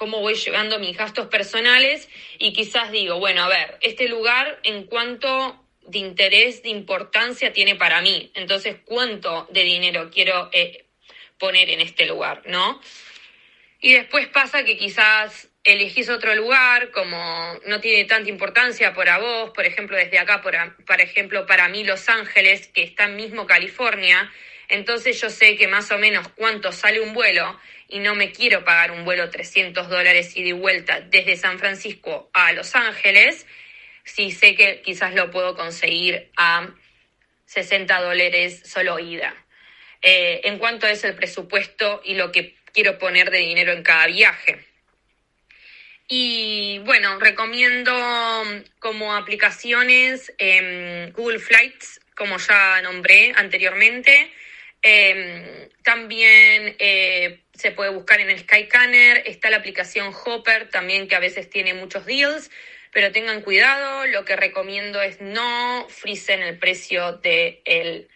cómo voy llevando mis gastos personales y quizás digo, bueno, a ver, este lugar en cuanto de interés, de importancia tiene para mí, entonces cuánto de dinero quiero eh, poner en este lugar, ¿no? Y después pasa que quizás elegís otro lugar, como no tiene tanta importancia para vos, por ejemplo, desde acá, por, por ejemplo, para mí Los Ángeles, que está en mismo California, entonces yo sé que más o menos cuánto sale un vuelo y no me quiero pagar un vuelo 300 dólares y de vuelta desde San Francisco a Los Ángeles, si sé que quizás lo puedo conseguir a 60 dólares solo ida. Eh, en cuanto es el presupuesto y lo que quiero poner de dinero en cada viaje. Y bueno, recomiendo como aplicaciones Google Flights, como ya nombré anteriormente, Em, también eh, se puede buscar en el Skycanner, está la aplicación Hopper también que a veces tiene muchos deals, pero tengan cuidado, lo que recomiendo es no frisen el precio de el,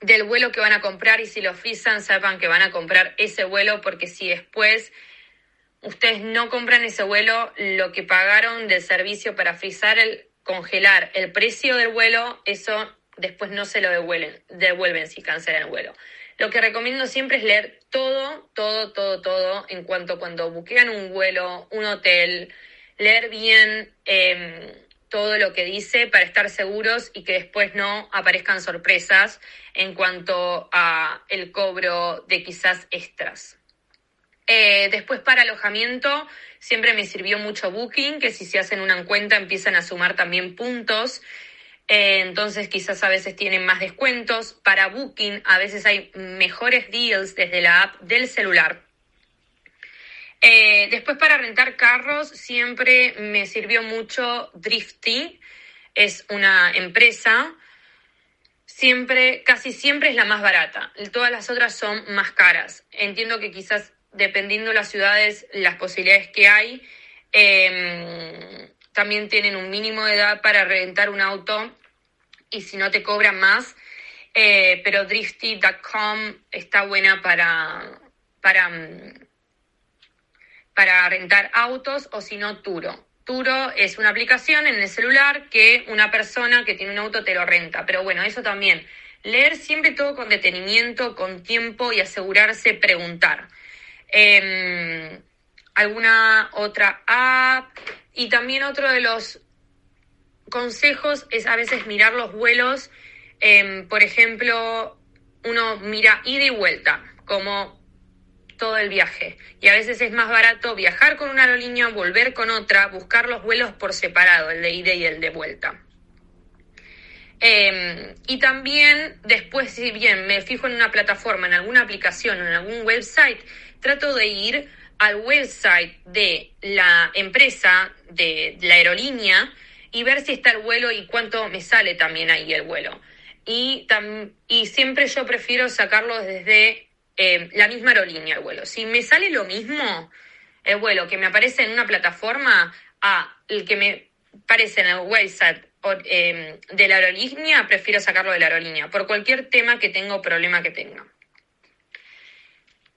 del vuelo que van a comprar y si lo frisan sepan que van a comprar ese vuelo porque si después ustedes no compran ese vuelo, lo que pagaron del servicio para frizar el congelar el precio del vuelo, eso después no se lo devuelven, devuelven si cancelan el vuelo. Lo que recomiendo siempre es leer todo, todo, todo, todo en cuanto cuando buquean un vuelo, un hotel, leer bien em, todo lo que dice para estar seguros y que después no aparezcan sorpresas en cuanto a el cobro de quizás extras. Eh, después para alojamiento siempre me sirvió mucho Booking, que si se hacen una cuenta empiezan a sumar también puntos eh, entonces quizás a veces tienen más descuentos. Para Booking a veces hay mejores deals desde la app del celular. Eh, después para rentar carros siempre me sirvió mucho Drifty. Es una empresa. Siempre, casi siempre es la más barata. Todas las otras son más caras. Entiendo que quizás dependiendo de las ciudades, las posibilidades que hay, em, también tienen un mínimo de edad para rentar un auto y si no te cobran más. Eh, pero drifty.com está buena para, para, mm, para rentar autos o si no Turo. Turo es una aplicación en el celular que una persona que tiene un auto te lo renta. Pero bueno, eso también. Leer siempre todo con detenimiento, con tiempo y asegurarse preguntar. Em, alguna otra app y también otro de los consejos es a veces mirar los vuelos, em, por ejemplo, uno mira ida y vuelta, como todo el viaje. Y a veces es más barato viajar con una aerolínea, volver con otra, buscar los vuelos por separado, el de ida y el de vuelta. Em, y también después, si bien me fijo en una plataforma, en alguna aplicación en algún website, trato de ir al website de la empresa, de la aerolínea, y ver si está el vuelo y cuánto me sale también ahí el vuelo. Y, y siempre yo prefiero sacarlo desde eh, la misma aerolínea el vuelo. Si me sale lo mismo el vuelo que me aparece en una plataforma a el que me aparece en el website em, de la aerolínea, prefiero sacarlo de la aerolínea, por cualquier tema que tenga o problema que tenga.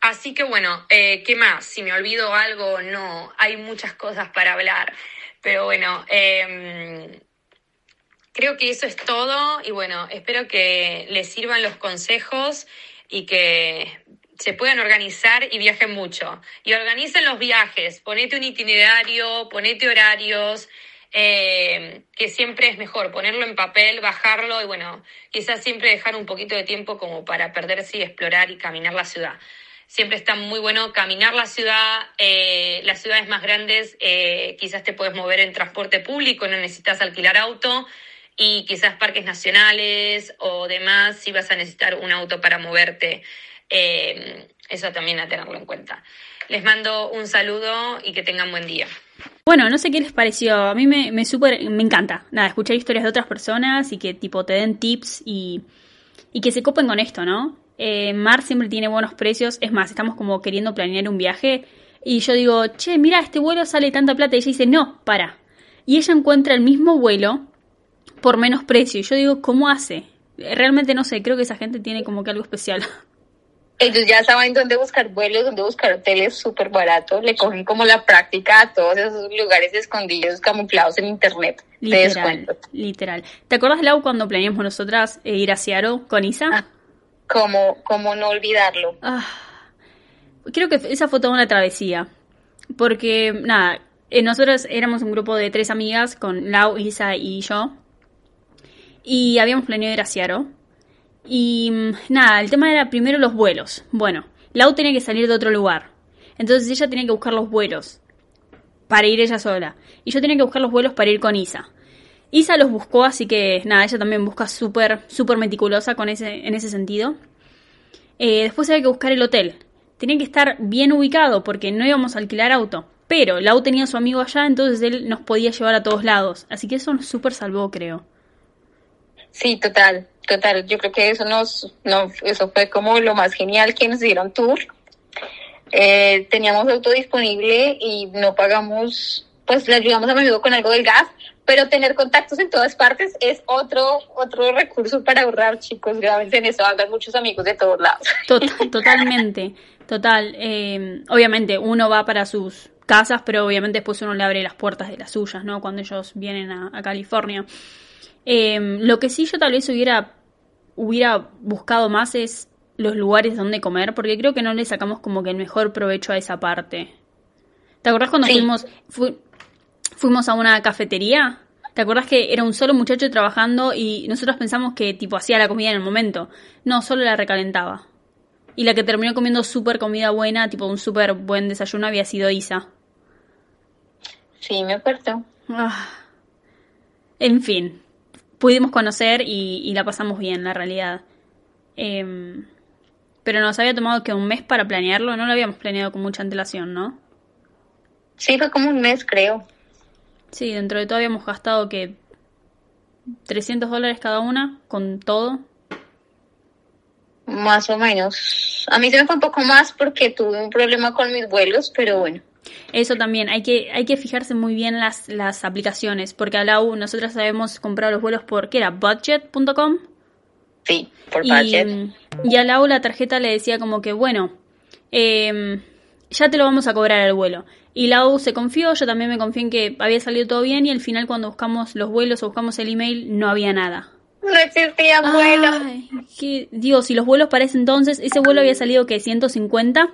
Así que bueno, eh, ¿qué más? Si me olvido algo, no, hay muchas cosas para hablar. Pero bueno, em, creo que eso es todo y bueno, espero que les sirvan los consejos y que se puedan organizar y viajen mucho. Y organicen los viajes, ponete un itinerario, ponete horarios, em, que siempre es mejor ponerlo en papel, bajarlo y bueno, quizás siempre dejar un poquito de tiempo como para perderse y explorar y caminar la ciudad siempre está muy bueno caminar la ciudad, eh, las ciudades más grandes, eh, quizás te puedes mover en transporte público, no necesitas alquilar auto y quizás parques nacionales o demás, si vas a necesitar un auto para moverte, eh, eso también a tenerlo en cuenta. Les mando un saludo y que tengan buen día. Bueno, no sé qué les pareció. A mí me, me super, me encanta. Nada, escuchar historias de otras personas y que tipo te den tips y, y que se copen con esto, ¿no? Eh, Mar siempre tiene buenos precios. Es más, estamos como queriendo planear un viaje. Y yo digo, che, mira, este vuelo sale tanta plata. Y ella dice, no, para. Y ella encuentra el mismo vuelo por menos precio. Y yo digo, ¿cómo hace? Realmente no sé, creo que esa gente tiene como que algo especial. Ellos ya saben dónde buscar vuelos, dónde buscar hoteles súper baratos. Le cogen como la práctica a todos esos lugares escondidos, camuflados en internet. Literal, literal. ¿Te acuerdas, Lau, cuando planeamos nosotras eh, ir a Seattle con Isa? Ah, ¿Cómo, cómo no olvidarlo? Ah, creo que esa fue toda una travesía. Porque, nada, eh, nosotros éramos un grupo de tres amigas con Lau, Isa y yo. Y habíamos planeado ir a Seattle. Y mm, nada, el tema era primero los vuelos. Bueno, Lau tenía que salir de otro lugar. Entonces ella tenía que buscar los vuelos para ir ella sola. Y yo tenía que buscar los vuelos para ir con Isa. Isa los buscó, así que nada, ella también busca súper, súper meticulosa con ese, en ese sentido. Eh, después había que buscar el hotel. Tenía que estar bien ubicado porque no íbamos a alquilar auto. Pero Lau tenía a su amigo allá, entonces él nos podía llevar a todos lados. Así que eso nos súper salvó, creo. Sí, total, total. Yo creo que eso nos, no, eso fue como lo más genial que nos dieron tour. Eh, teníamos auto disponible y no pagamos, pues le ayudamos a amigo con algo del gas, pero tener contactos en todas partes es otro, otro recurso para ahorrar, chicos. Realmente en eso hagan muchos amigos de todos lados. Total, totalmente, total. Eh, obviamente uno va para sus casas, pero obviamente después uno le abre las puertas de las suyas, ¿no? Cuando ellos vienen a, California. Eh, lo que sí yo tal vez hubiera, hubiera buscado más es los lugares donde comer, porque creo que no le sacamos como que el mejor provecho a esa parte. ¿Te acordás cuando fuimos, fuimos a una cafetería? ¿Te acordás que era un solo muchacho trabajando y nosotros pensamos que tipo hacía la comida en el momento? No, solo la recalentaba. Y la que terminó comiendo súper comida buena, tipo un súper buen desayuno, había sido Isa. Sí, me acuerdo. Ah. En fin, pudimos conocer y, la pasamos bien, la realidad. Em, pero nos había tomado que un mes para planearlo, no lo habíamos planeado con mucha antelación, ¿no? Sí, fue como un mes, creo. Sí, dentro de todo habíamos gastado que 300 dólares cada una con todo. Más o menos. A mí se me fue un poco más porque tuve un problema con mis vuelos, pero bueno. Eso también, hay que, hay que fijarse muy bien las, las aplicaciones, porque a la U nosotros habíamos comprado los vuelos por, ¿qué era? Budget.com. Sí, por budget. Y a la U la tarjeta le decía como que, bueno, em, ya te lo vamos a cobrar al vuelo. Y la U se confió, yo también me confié en que había salido todo bien y al final cuando buscamos los vuelos o buscamos el email no había nada. No existía vuelos. Dios, y los vuelos para ese entonces, ese vuelo había salido que 150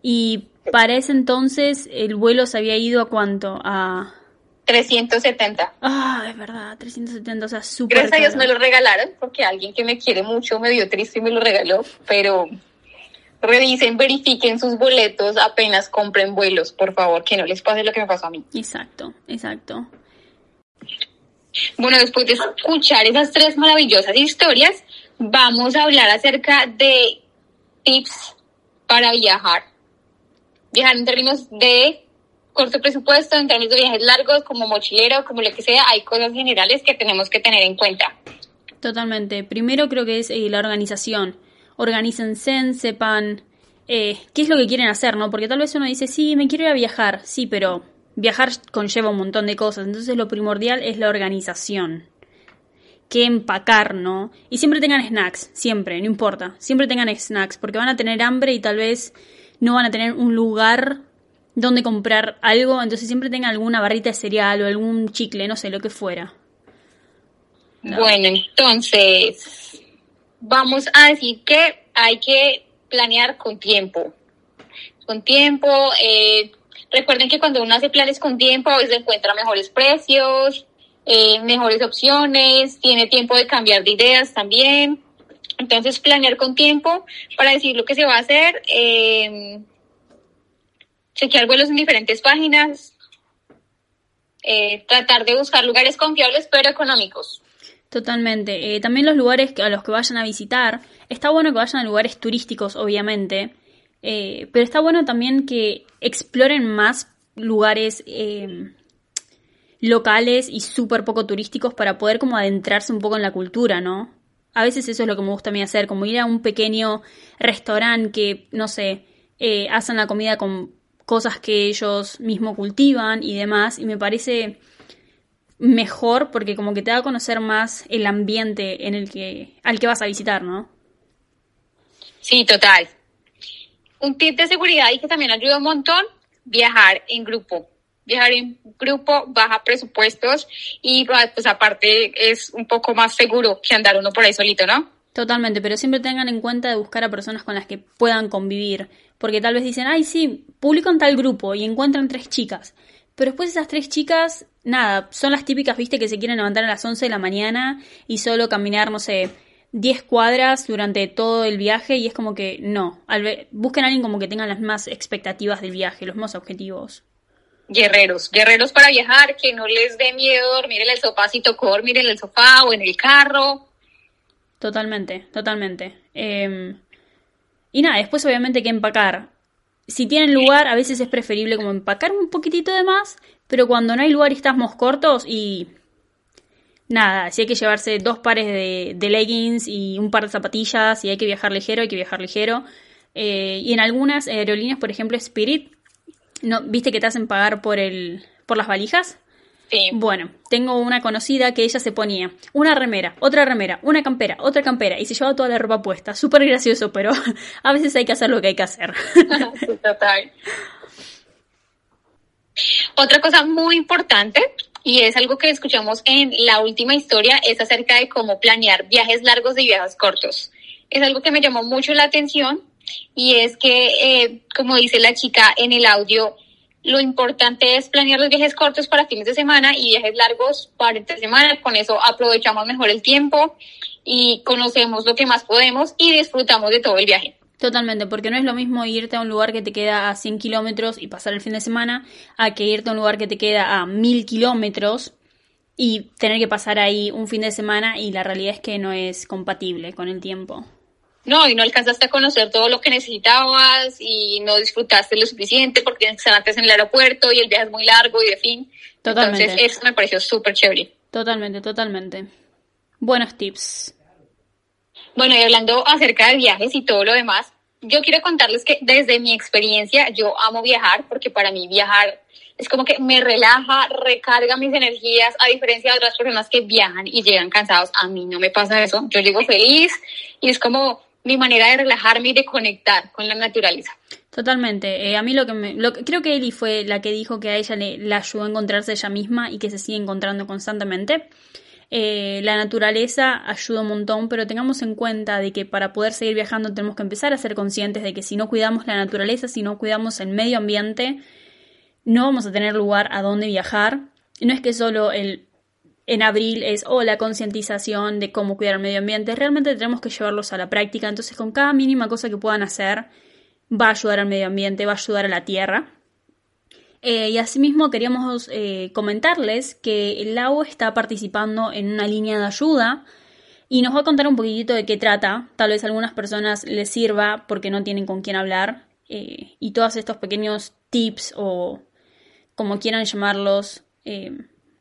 y para ese entonces el vuelo se había ido a cuánto? A 370. Ah, es verdad, 370, o sea, súper. Gracias a Dios me lo regalaron porque alguien que me quiere mucho me dio triste y me lo regaló, pero revisen, verifiquen sus boletos apenas compren vuelos, por favor, que no les pase lo que me pasó a mí. Exacto, exacto. Bueno, después de escuchar esas tres maravillosas historias, vamos a hablar acerca de tips para viajar viajar en términos de corto presupuesto, en términos de viajes largos, como mochilero, como lo que sea, hay cosas generales que tenemos que tener en cuenta. Totalmente. Primero creo que es eh, la organización. Organícense, sepan eh, qué es lo que quieren hacer, ¿no? Porque tal vez uno dice, sí, me quiero ir a viajar, sí, pero viajar conlleva un montón de cosas. Entonces lo primordial es la organización. Que empacar, ¿no? Y siempre tengan snacks, siempre, no importa. Siempre tengan snacks, porque van a tener hambre y tal vez no van a tener un lugar donde comprar algo, entonces siempre tengan alguna barrita de cereal o algún chicle, no sé, lo que fuera. Bueno, entonces vamos a decir que hay que planear con tiempo. Con tiempo, eh, recuerden que cuando uno hace planes con tiempo, a veces encuentra mejores precios, eh, mejores opciones, tiene tiempo de cambiar de ideas también. Entonces, planear con tiempo para decir lo que se va a hacer, eh, chequear vuelos en diferentes páginas, tratar de buscar lugares confiables pero económicos. Totalmente. Eh, también los lugares a los que vayan a visitar, está bueno que vayan a lugares turísticos, obviamente, pero está bueno también que exploren más lugares locales y súper poco turísticos para poder como adentrarse un poco en la cultura, ¿no? a veces eso es lo que me gusta a mí hacer, como ir a un pequeño restaurante que, no sé, eh, hacen la comida con cosas que ellos mismos cultivan y demás, y me parece mejor porque como que te da a conocer más el ambiente en el que al que vas a visitar, ¿no? Sí, total. Un tip de seguridad y que también ayuda un montón, viajar en grupo viajar en grupo baja presupuestos y pues aparte es un poco más seguro que andar uno por ahí solito, ¿no? Totalmente, pero siempre tengan en cuenta de buscar a personas con las que puedan convivir, porque tal vez dicen, ay, sí, publico en tal grupo y encuentran tres chicas, pero después esas tres chicas, nada, son las típicas, viste, que se quieren levantar a las 11 de la mañana y solo caminar, no sé, 10 cuadras durante todo el viaje y es como que no, busquen a alguien como que tengan las más expectativas del viaje, los más objetivos guerreros, guerreros para viajar, que no les dé miedo dormir en el sofá si tocó dormir en el sofá o en el carro. Totalmente, totalmente. Em, y nada, después obviamente hay que empacar. Si tienen lugar, a veces es preferible como empacar un poquitito de más, pero cuando no hay lugar y estamos cortos y nada, si hay que llevarse dos pares de, leggings y un par de zapatillas, y hay que viajar ligero, hay que viajar ligero. Eh, y en algunas aerolíneas, por ejemplo, Spirit, no, ¿viste que te hacen pagar por el por las valijas? Sí. Bueno, tengo una conocida que ella se ponía una remera, otra remera, una campera, otra campera y se llevaba toda la ropa puesta. Súper gracioso, pero a veces hay que hacer lo que hay que hacer. Total. Otra cosa muy importante y es algo que escuchamos en la última historia, es acerca de cómo planear viajes largos y viajes cortos. Es algo que me llamó mucho la atención y es que, eh, como dice la chica en el audio, lo importante es planear los viajes cortos para fines de semana y viajes largos para entre semana. Con eso aprovechamos mejor el tiempo y conocemos lo que más podemos y disfrutamos de todo el viaje. Totalmente, porque no es lo mismo irte a un lugar que te queda a 100 kilómetros y pasar el fin de semana a que irte a un lugar que te queda a 1000 kilómetros y tener que pasar ahí un fin de semana y la realidad es que no es compatible con el tiempo. No, y no alcanzaste a conocer todo lo que necesitabas y no disfrutaste lo suficiente porque antes en el aeropuerto y el viaje es muy largo y de fin. Totalmente. Entonces, eso me pareció súper chévere. Totalmente, totalmente. Buenos tips. Bueno, y hablando acerca de viajes y todo lo demás, yo quiero contarles que desde mi experiencia yo amo viajar porque para mí viajar es como que me relaja, recarga mis energías, a diferencia de otras personas que viajan y llegan cansados. A mí no me pasa eso. Yo llego feliz y es como mi manera de relajarme y de conectar con la naturaleza. Totalmente. Eh, a mí lo que me. Lo, creo que Eli fue la que dijo que a ella le, ayudó a encontrarse ella misma y que se sigue encontrando constantemente. Eh, la naturaleza ayuda un montón, pero tengamos en cuenta de que para poder seguir viajando tenemos que empezar a ser conscientes de que si no cuidamos la naturaleza, si no cuidamos el medio ambiente, no vamos a tener lugar a dónde viajar. No es que solo el en abril es o la concientización de cómo cuidar el medio ambiente, realmente tenemos que llevarlos a la práctica, entonces con cada mínima cosa que puedan hacer va a ayudar al medio ambiente, va a ayudar a la tierra. Eh, y asimismo queríamos eh, comentarles que el lago está participando en una línea de ayuda y nos va a contar un poquitito de qué trata. Tal vez a algunas personas les sirva porque no tienen con quién hablar. Eh, y todos estos pequeños tips o como quieran llamarlos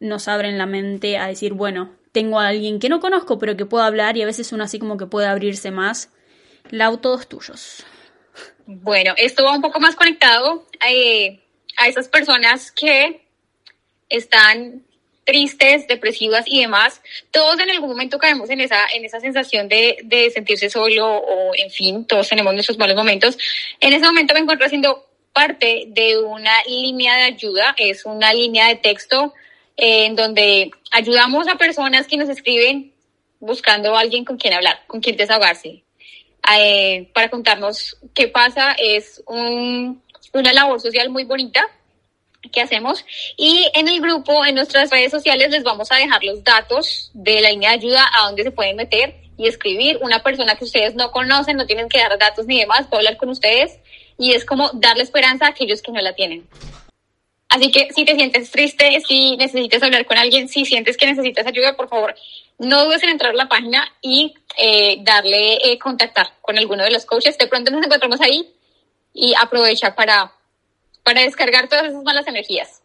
nos abren la mente a decir, bueno, tengo a alguien que no conozco pero que puedo hablar y a veces uno así como que puede abrirse más. Lau, todos tuyos. Bueno, esto va un poco más conectado a esas personas que están tristes, depresivas y demás, todos en algún momento caemos en esa, en esa sensación de, de sentirse solo o, en fin, todos tenemos nuestros malos momentos. En ese momento me encuentro haciendo parte de una línea de ayuda, es una línea de texto eh, en donde ayudamos a personas que nos escriben buscando a alguien con quien hablar, con quien desahogarse. Eh, para contarnos qué pasa, es un una labor social muy bonita que hacemos y en el grupo, en nuestras redes sociales les vamos a dejar los datos de la línea de ayuda a donde se pueden meter y escribir. Una persona que ustedes no conocen, no tienen que dar datos ni demás, puede hablar con ustedes y es como darle esperanza a aquellos que no la tienen. Así que si te sientes triste, si necesitas hablar con alguien, si sientes que necesitas ayuda, por favor, no dudes en entrar a la página y eh, darle eh, contactar con alguno de los coaches. De pronto nos encontramos ahí y aprovecha para, para descargar todas esas malas energías.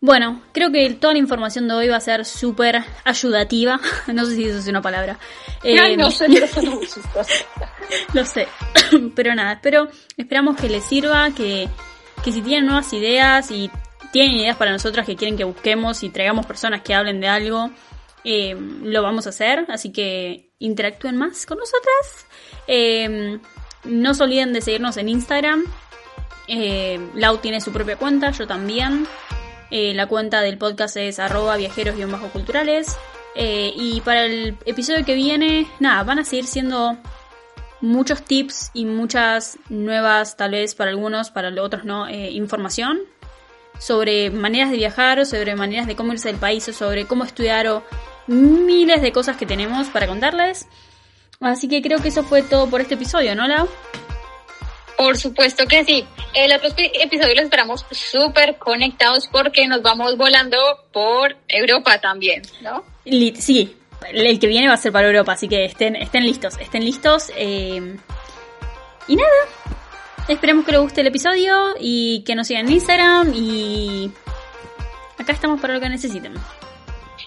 Bueno, creo que toda la información de hoy va a ser súper ayudativa. No sé si eso es una palabra. Eh, no, sé, Lo sé. Pero nada, espero, esperamos que les sirva, que, que si tienen nuevas ideas y tienen ideas para nosotras que quieren que busquemos y traigamos personas que hablen de algo, eh, lo vamos a hacer. Así que interactúen más con nosotras. Eh, no se olviden de seguirnos en Instagram. Eh, Lau tiene su propia cuenta, yo también. Eh, la cuenta del podcast es arroba viajeros-culturales. Eh, y para el episodio que viene, nada, van a seguir siendo muchos tips y muchas nuevas, tal vez para algunos, para los otros no, información sobre maneras de viajar, sobre maneras de cómo irse del país, o sobre cómo estudiar o miles de cosas que tenemos para contarles. Así que creo que eso fue todo por este episodio, ¿no, Lau? Por supuesto que sí. El otro episodio lo esperamos súper conectados porque nos vamos volando por Europa también, ¿no? Sí, el que viene va a ser para Europa, así que estén, estén listos, estén listos. Eh, y nada, esperemos que les guste el episodio y que nos sigan en Instagram y acá estamos para lo que necesiten.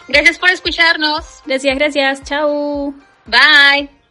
Gracias por escucharnos. Gracias, gracias. Chau. Bye.